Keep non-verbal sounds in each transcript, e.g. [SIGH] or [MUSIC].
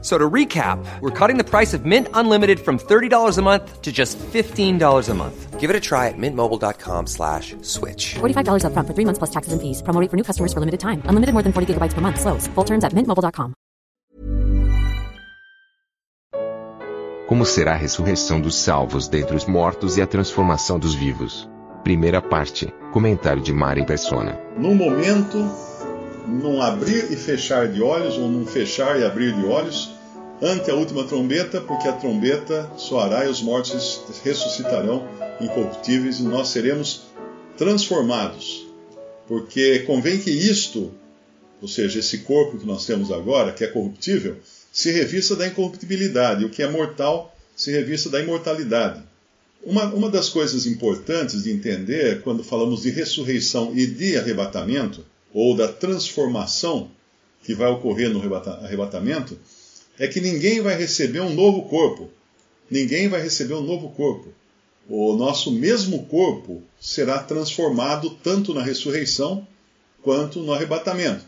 So to recap, we're cutting the price of Mint Unlimited from $30 a month to just $15 a month. Give it a try at mintmobile.com slash switch. $45 upfront for three months plus taxes and fees. Promo rate for new customers for limited time. Unlimited more than 40 gigabytes per month. Slows. Full terms at mintmobile.com. Como será a ressurreição dos salvos dentre os mortos e a transformação dos vivos? Primeira parte. Comentário de Mari Persona. num momento, num abrir e fechar de olhos, ou num fechar e abrir de olhos, ante a última trombeta, porque a trombeta soará e os mortos ressuscitarão incorruptíveis e nós seremos transformados. Porque convém que isto, ou seja, esse corpo que nós temos agora, que é corruptível, se revista da incorruptibilidade, o que é mortal se revista da imortalidade. Uma, uma das coisas importantes de entender quando falamos de ressurreição e de arrebatamento, ou da transformação que vai ocorrer no arrebata- arrebatamento, é que ninguém vai receber um novo corpo. Ninguém vai receber um novo corpo. O nosso mesmo corpo será transformado tanto na ressurreição quanto no arrebatamento.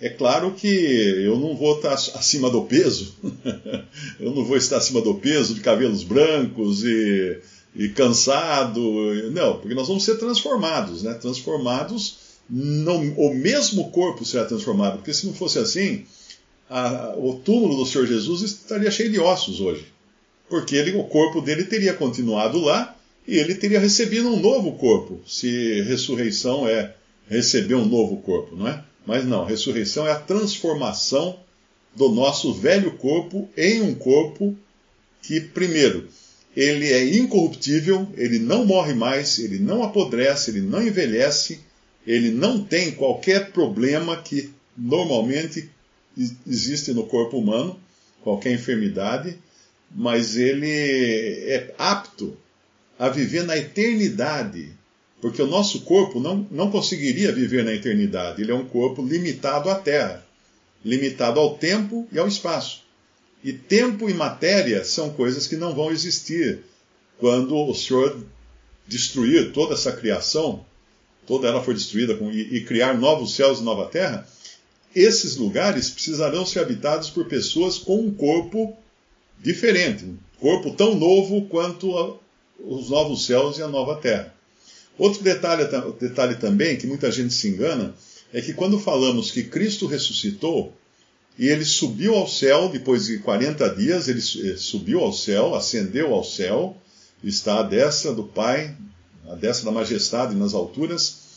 É claro que eu não vou estar acima do peso, [LAUGHS] eu não vou estar acima do peso, de cabelos brancos e, e cansado, não, porque nós vamos ser transformados, né? Transformados, não, o mesmo corpo será transformado, porque se não fosse assim, a- o túmulo do Senhor Jesus estaria cheio de ossos hoje, porque ele, o corpo dele teria continuado lá e ele teria recebido um novo corpo, se ressurreição é receber um novo corpo, não é? Mas não, ressurreição é a transformação do nosso velho corpo em um corpo que, primeiro, ele é incorruptível, ele não morre mais, ele não apodrece, ele não envelhece, ele não tem qualquer problema que normalmente existe no corpo humano, qualquer enfermidade, mas ele é apto a viver na eternidade, porque o nosso corpo não, não conseguiria viver na eternidade, ele é um corpo limitado à Terra, limitado ao tempo e ao espaço. E tempo e matéria são coisas que não vão existir quando o Senhor destruir toda essa criação, toda ela for destruída com- e, e criar novos céus e nova terra, esses lugares precisarão ser habitados por pessoas com um corpo diferente, um corpo tão novo quanto a- os novos céus e a nova terra. Outro detalhe, ta- detalhe também, que muita gente se engana, é que quando falamos que Cristo ressuscitou, e ele subiu ao céu, depois de 40 dias, ele eh, subiu ao céu, ascendeu ao céu, está à destra do Pai, à destra da majestade nas alturas,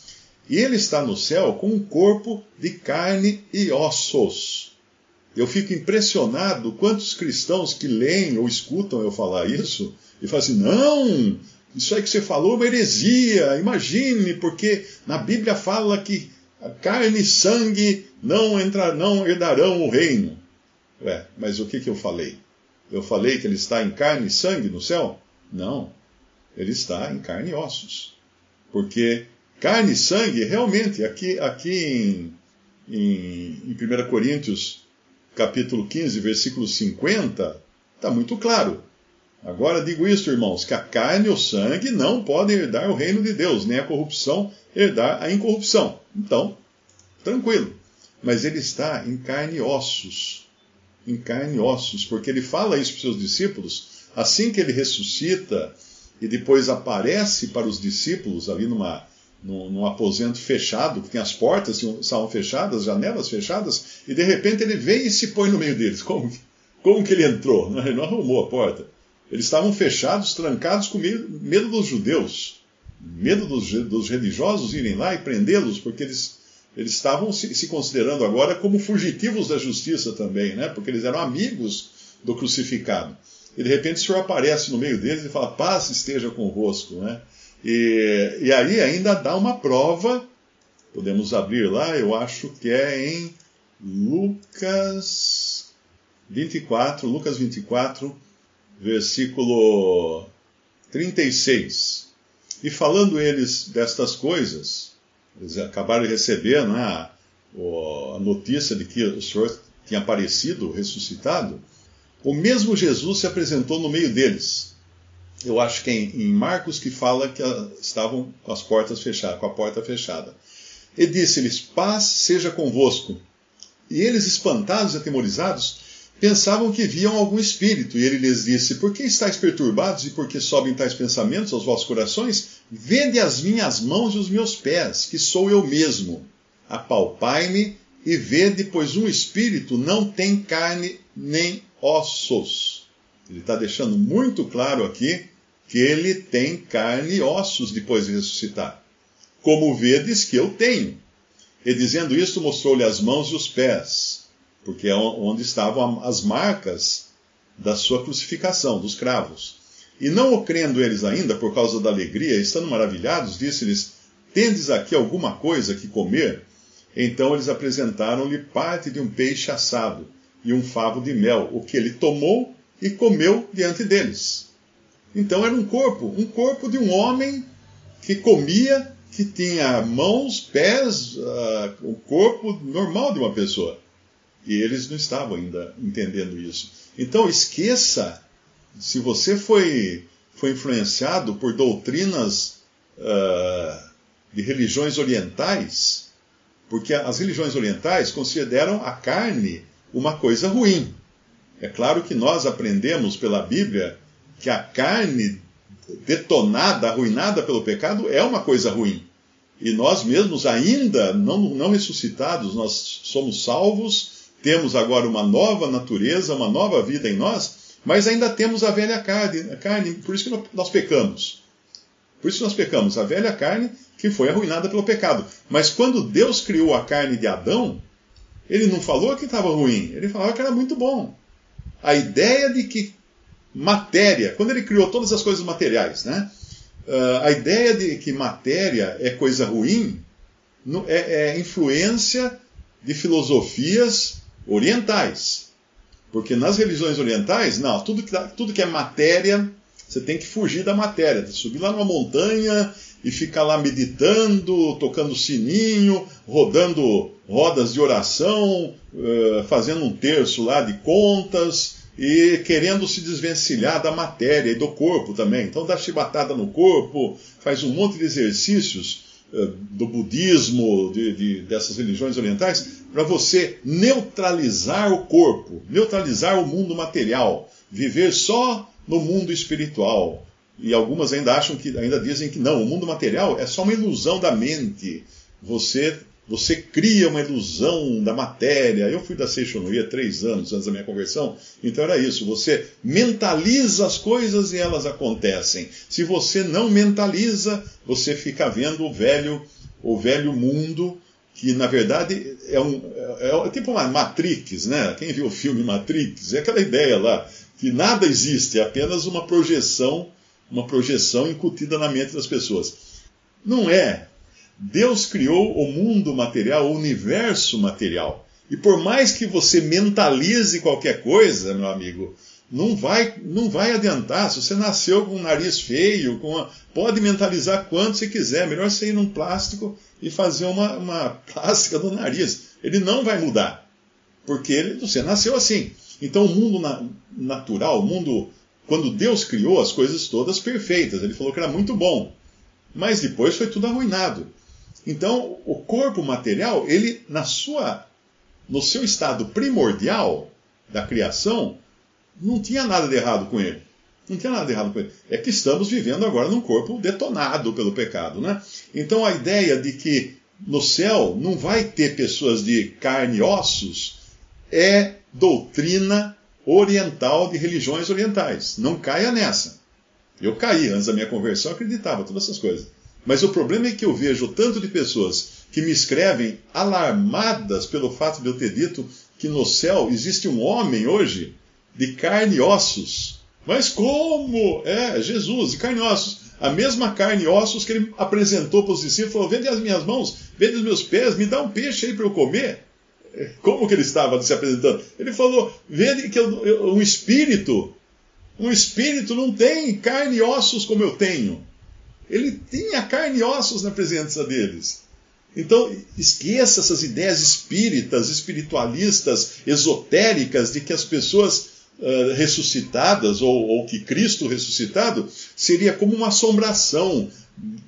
e ele está no céu com um corpo de carne e ossos. Eu fico impressionado quantos cristãos que leem ou escutam eu falar isso e falam assim: não, isso aí que você falou é uma heresia, imagine, porque na Bíblia fala que a carne e sangue não, entrar, não herdarão o reino. Ué, mas o que, que eu falei? Eu falei que ele está em carne e sangue no céu? Não, ele está em carne e ossos. Porque carne e sangue, realmente, aqui, aqui em, em, em 1 Coríntios, capítulo 15, versículo 50, está muito claro. Agora digo isto, irmãos, que a carne e o sangue não podem herdar o reino de Deus, nem a corrupção herdar a incorrupção. Então, tranquilo. Mas ele está em carne e ossos. Em carne e ossos, porque ele fala isso para os seus discípulos, assim que ele ressuscita e depois aparece para os discípulos ali numa, num, num aposento fechado, que tem as portas estavam fechadas, as janelas fechadas, e de repente ele vem e se põe no meio deles. Como, como que ele entrou? Ele não arrumou a porta. Eles estavam fechados, trancados com medo, medo dos judeus, medo dos, dos, religiosos irem lá e prendê-los, porque eles, eles estavam se, se, considerando agora como fugitivos da justiça também, né? porque eles eram amigos do crucificado. E de repente o Senhor aparece no meio deles e fala: paz esteja convosco. Né? E, e aí ainda dá uma prova, podemos abrir lá, eu acho que é em Lucas 24, Lucas 24 versículo 36. E falando eles destas coisas, eles acabaram de receber né, a, a notícia de que o Senhor tinha aparecido, ressuscitado, o mesmo Jesus se apresentou no meio deles. Eu acho que é em Marcos que fala que estavam com as portas fechadas, com a porta fechada. E disse-lhes: Paz seja convosco. E eles, espantados e atemorizados, pensavam que viam algum espírito. E ele lhes disse: Por que estáis perturbados e por que sobem tais pensamentos aos vossos corações? Vede as minhas mãos e os meus pés, que sou eu mesmo. Apalpai-me e vede, pois um espírito não tem carne nem ossos. Ele está deixando muito claro aqui que ele tem carne e ossos depois de ressuscitar. Como vedes que eu tenho. E dizendo isto, mostrou-lhe as mãos e os pés, porque é onde estavam as marcas da sua crucificação, dos cravos. E não o crendo eles ainda, por causa da alegria, estando maravilhados, disse-lhes: Tendes aqui alguma coisa que comer? Então eles apresentaram-lhe parte de um peixe assado e um favo de mel, o que ele tomou e comeu diante deles. Então era um corpo, um corpo de um homem que comia, que tinha mãos, pés, uh, o corpo normal de uma pessoa. E eles não estavam ainda entendendo isso. Então esqueça, se você foi, foi influenciado por doutrinas uh, de religiões orientais, porque as religiões orientais consideram a carne uma coisa ruim. É claro que nós aprendemos pela Bíblia que a carne detonada, arruinada pelo pecado, é uma coisa ruim. E nós mesmos, ainda não, não ressuscitados, nós somos salvos, temos agora uma nova natureza, uma nova vida em nós, mas ainda temos a velha carne, a carne por isso que nós pecamos. Por isso nós pecamos, a velha carne que foi arruinada pelo pecado. Mas quando Deus criou a carne de Adão, ele não falou que estava ruim, ele falava que era muito bom. A ideia de que matéria, quando ele criou todas as coisas materiais, né? Uh, a ideia de que matéria é coisa ruim é, é influência de filosofias orientais. Porque nas religiões orientais, não, tudo que, tudo que é matéria, você tem que fugir da matéria, subir lá numa montanha e ficar lá meditando, tocando sininho, rodando rodas de oração, eh, fazendo um terço lá de contas e querendo se desvencilhar da matéria e do corpo também. Então dá chibatada no corpo, faz um monte de exercícios eh, do budismo, de, de, dessas religiões orientais, para você neutralizar o corpo, neutralizar o mundo material, viver só no mundo espiritual, e algumas ainda acham que, ainda dizem que não, o mundo material é só uma ilusão da mente. Você você cria uma ilusão da matéria. Eu fui da Seixonoria três anos antes da minha conversão, então era isso. Você mentaliza as coisas e elas acontecem. Se você não mentaliza, você fica vendo o velho, o velho mundo, que na verdade é, um, é, é tipo uma Matrix, né? Quem viu o filme Matrix? É aquela ideia lá, que nada existe, é apenas uma projeção uma projeção incutida na mente das pessoas. Não é. Deus criou o mundo material, o universo material. E por mais que você mentalize qualquer coisa, meu amigo, não vai, não vai adiantar. Se você nasceu com um nariz feio, com uma, pode mentalizar quanto você quiser. Melhor você ir num plástico e fazer uma, uma [LAUGHS] plástica do nariz. Ele não vai mudar. Porque ele, você nasceu assim. Então o mundo na, natural, o mundo quando Deus criou as coisas todas perfeitas. Ele falou que era muito bom. Mas depois foi tudo arruinado. Então, o corpo material, ele na sua no seu estado primordial da criação, não tinha nada de errado com ele. Não tinha nada de errado com ele. É que estamos vivendo agora num corpo detonado pelo pecado, né? Então a ideia de que no céu não vai ter pessoas de carne e ossos é doutrina oriental de religiões orientais. Não caia nessa. Eu caí antes da minha conversão, acreditava todas essas coisas. Mas o problema é que eu vejo tanto de pessoas que me escrevem alarmadas pelo fato de eu ter dito que no céu existe um homem hoje de carne e ossos. Mas como? É, Jesus, de carne e ossos. A mesma carne e ossos que ele apresentou para os discípulos, falou: vende as minhas mãos, vende os meus pés, me dá um peixe aí para eu comer. Como que ele estava se apresentando? Ele falou: vede que eu, eu, um espírito, um espírito não tem carne e ossos como eu tenho. Ele tinha carne e ossos na presença deles. Então, esqueça essas ideias espíritas, espiritualistas, esotéricas, de que as pessoas uh, ressuscitadas, ou, ou, que Cristo ressuscitado, seria como uma assombração,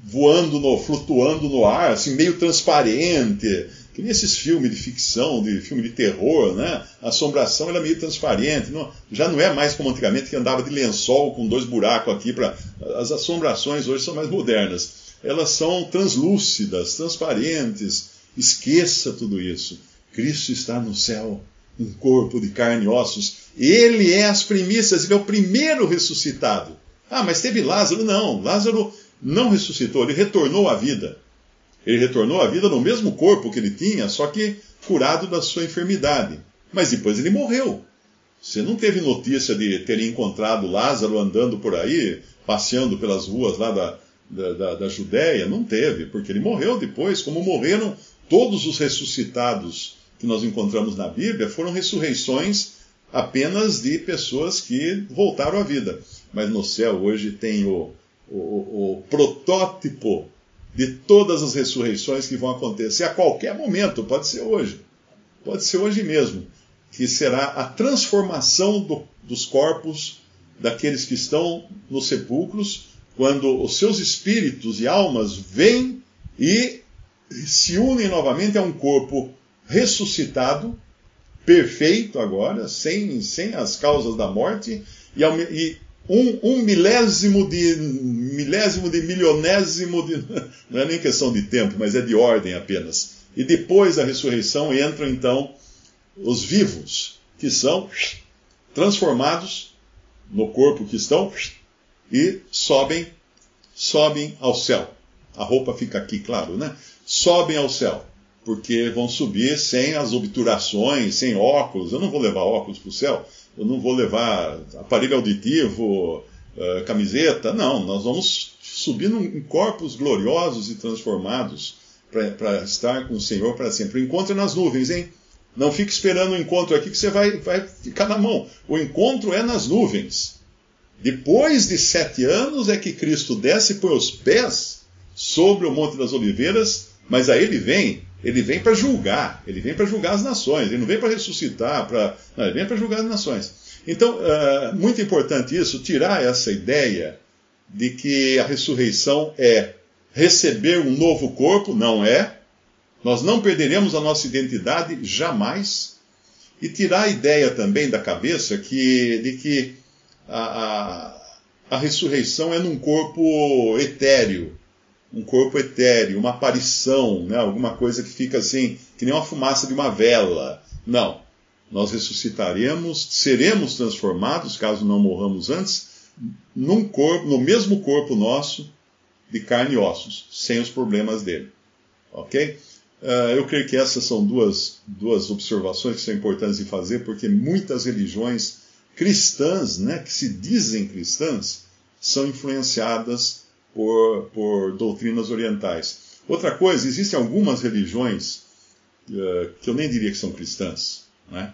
voando, no, flutuando no ar, assim, meio transparente. Que nem esses filmes de ficção, de filme de terror, né? A assombração era meio transparente. Não, já não é mais como antigamente que andava de lençol com dois buracos aqui para. As assombrações hoje são mais modernas elas são translúcidas, transparentes. Esqueça tudo isso. Cristo está no céu, um corpo de carne e ossos. Ele é as primícias, ele é o primeiro ressuscitado. Ah, mas teve Lázaro? Não, Lázaro não ressuscitou, ele retornou à vida. Ele retornou à vida no mesmo corpo que ele tinha, só que curado da sua enfermidade. Mas depois ele morreu. Você não teve notícia de ter encontrado Lázaro andando por aí, passeando pelas ruas lá da, da, da, da Judéia? Não teve, porque ele morreu depois, como morreram todos os ressuscitados que nós encontramos na Bíblia, foram ressurreições apenas de pessoas que voltaram à vida. Mas no céu hoje tem o, o, o, protótipo de todas as ressurreições que vão acontecer a qualquer momento, pode ser hoje, pode ser hoje mesmo, que será a transformação do, dos corpos daqueles que estão nos sepulcros quando os seus espíritos e almas vêm e se unem novamente a um corpo ressuscitado, perfeito agora, sem, sem as causas da morte, e, e um, um, milésimo de milésimo de milionésimo de. [LAUGHS] Não é nem questão de tempo, mas é de ordem apenas. E depois da ressurreição entram então os vivos, que são transformados no corpo que estão e sobem, sobem ao céu. A roupa fica aqui, claro, né? Sobem ao céu, porque vão subir sem as obturações, sem óculos. Eu não vou levar óculos para o céu, eu não vou levar aparelho auditivo, uh, camiseta. Não, nós vamos subir em corpos gloriosos e transformados para estar com o Senhor para sempre. O encontro é nas nuvens, hein? Não fique esperando o encontro aqui que você vai, vai ficar na mão. O encontro é nas nuvens. Depois de sete anos é que Cristo desce por os pés sobre o Monte das Oliveiras, mas aí ele vem, ele vem para julgar, ele vem para julgar as nações, ele não vem para ressuscitar, pra, não, ele vem para julgar as nações. Então, uh, muito importante isso, tirar essa ideia de que a ressurreição é receber um novo corpo, não é. Nós não perderemos a nossa identidade jamais. E tirar a ideia também da cabeça que, de que a, a, a ressurreição é num corpo etéreo, um corpo etéreo, uma aparição, né? alguma coisa que fica assim, que nem uma fumaça de uma vela. Não. Nós ressuscitaremos, seremos transformados, caso não morramos antes, num corpo, no mesmo corpo nosso, de carne e ossos, sem os problemas dele. Ok? Uh, eu creio que essas são duas, duas observações que são importantes de fazer, porque muitas religiões cristãs, né, que se dizem cristãs, são influenciadas por, por doutrinas orientais. Outra coisa, existem algumas religiões uh, que eu nem diria que são cristãs, né,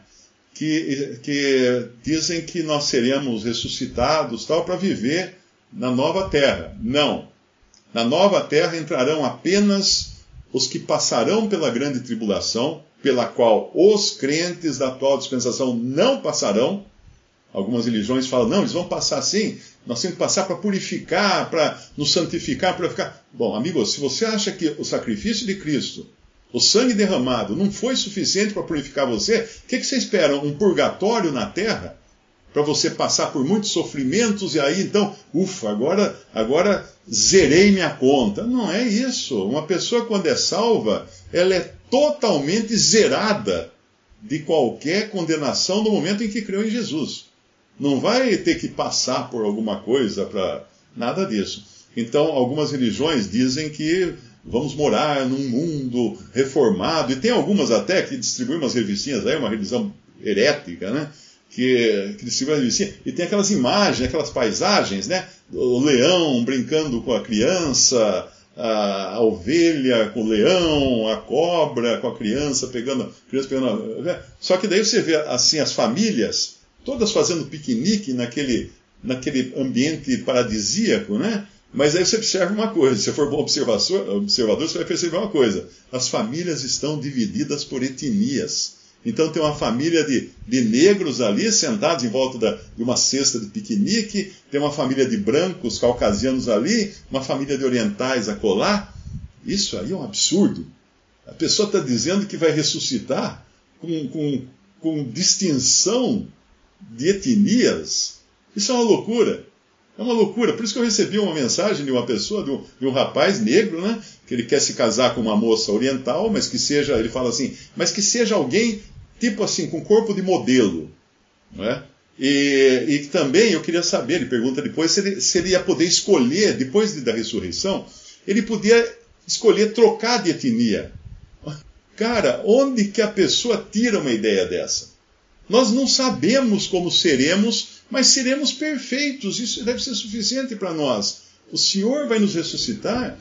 que, que dizem que nós seremos ressuscitados tal para viver na nova terra. Não. Na nova terra entrarão apenas os que passarão pela grande tribulação, pela qual os crentes da atual dispensação não passarão, Algumas religiões falam, não, eles vão passar assim, nós temos que passar para purificar, para nos santificar, para ficar. Bom, amigos, se você acha que o sacrifício de Cristo, o sangue derramado, não foi suficiente para purificar você, o que, que você espera? Um purgatório na terra? Para você passar por muitos sofrimentos e aí então, ufa, agora, agora zerei minha conta. Não é isso. Uma pessoa, quando é salva, ela é totalmente zerada de qualquer condenação no momento em que creu em Jesus não vai ter que passar por alguma coisa para nada disso. Então, algumas religiões dizem que vamos morar num mundo reformado, e tem algumas até que distribuem umas revistinhas aí, uma religião herética, né? Que, que distribui uma revistinha, e tem aquelas imagens, aquelas paisagens, né? O leão brincando com a criança, a, a ovelha com o leão, a cobra com a criança pegando, a criança pegando. Né? Só que daí você vê assim as famílias todas fazendo piquenique naquele, naquele ambiente paradisíaco, né? Mas aí você observa uma coisa, se for bom observador, observador, você vai perceber uma coisa: as famílias estão divididas por etnias. Então tem uma família de, de negros ali sentados em volta da, de uma cesta de piquenique, tem uma família de brancos caucasianos ali, uma família de orientais a colar. Isso aí é um absurdo. A pessoa está dizendo que vai ressuscitar com, com, com distinção de etnias. Isso é uma loucura. É uma loucura. Por isso que eu recebi uma mensagem de uma pessoa, de um, de um, rapaz negro, né? Que ele quer se casar com uma moça oriental, mas que seja, ele fala assim, mas que seja alguém, tipo assim, com corpo de modelo. Não é? E, e também eu queria saber, ele pergunta depois, se ele, se ele ia poder escolher, depois de, da ressurreição, ele podia escolher trocar de etnia. Cara, onde que a pessoa tira uma ideia dessa? Nós não sabemos como seremos, mas seremos perfeitos. Isso deve ser suficiente para nós. O Senhor vai nos ressuscitar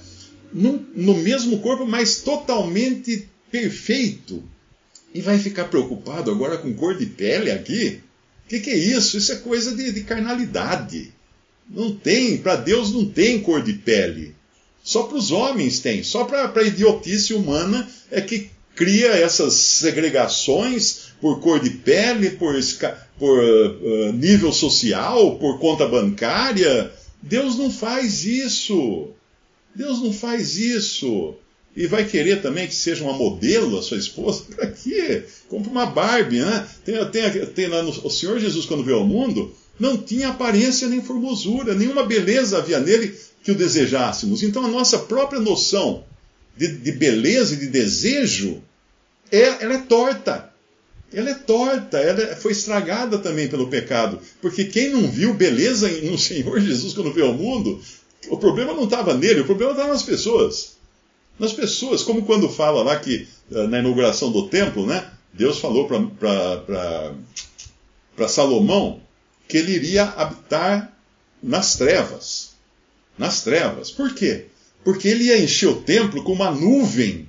no, no mesmo corpo, mas totalmente perfeito. E vai ficar preocupado agora com cor de pele aqui? O que, que, é isso? Isso é coisa de, de carnalidade. Não tem, para Deus não tem cor de pele. Só para os homens tem. Só para a idiotice humana é que cria essas segregações por cor de pele, por, por uh, nível social, por conta bancária. Deus não faz isso. Deus não faz isso. E vai querer também que seja uma modelo a sua esposa? [LAUGHS] Para quê? Compre uma Barbie, né? Tem, tem, tem lá no, o Senhor Jesus, quando veio ao mundo, não tinha aparência nem formosura, nenhuma beleza havia nele que o desejássemos. Então a nossa própria noção de, de beleza e de desejo, é, ela é torta. Ela é torta, ela foi estragada também pelo pecado. Porque quem não viu beleza no Senhor Jesus quando veio ao mundo, o problema não estava nele, o problema estava nas pessoas. Nas pessoas, como quando fala lá que eh, na inauguração do templo, né? Deus falou para Salomão que ele iria habitar nas trevas. Nas trevas. Por quê? Porque ele ia encher o templo com uma nuvem,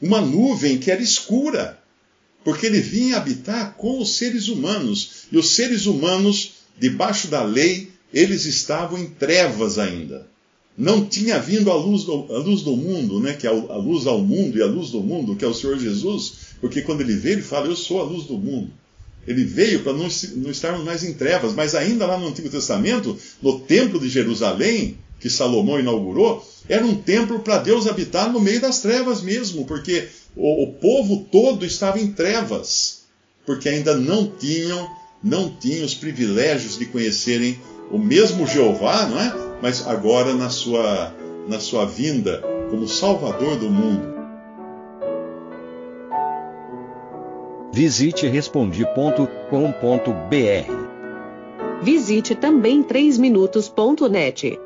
uma nuvem que era escura, porque ele vinha habitar com os seres humanos, e os seres humanos, debaixo da lei, eles estavam em trevas ainda. Não tinha vindo a luz do, a luz do mundo, né, que é a luz ao mundo e a luz do mundo, que é o Senhor Jesus, porque quando ele veio, ele fala: Eu sou a luz do mundo. Ele veio para não, não estarmos mais em trevas, mas ainda lá no Antigo Testamento, no Templo de Jerusalém, que Salomão inaugurou, era um templo para Deus habitar no meio das trevas mesmo, porque o, o, povo todo estava em trevas, porque ainda não tinham, não tinham os privilégios de conhecerem o mesmo Jeová, não é? Mas agora na sua, na sua vinda como Salvador do mundo. Visite respondi.com.br. Visite também 3minutos.net.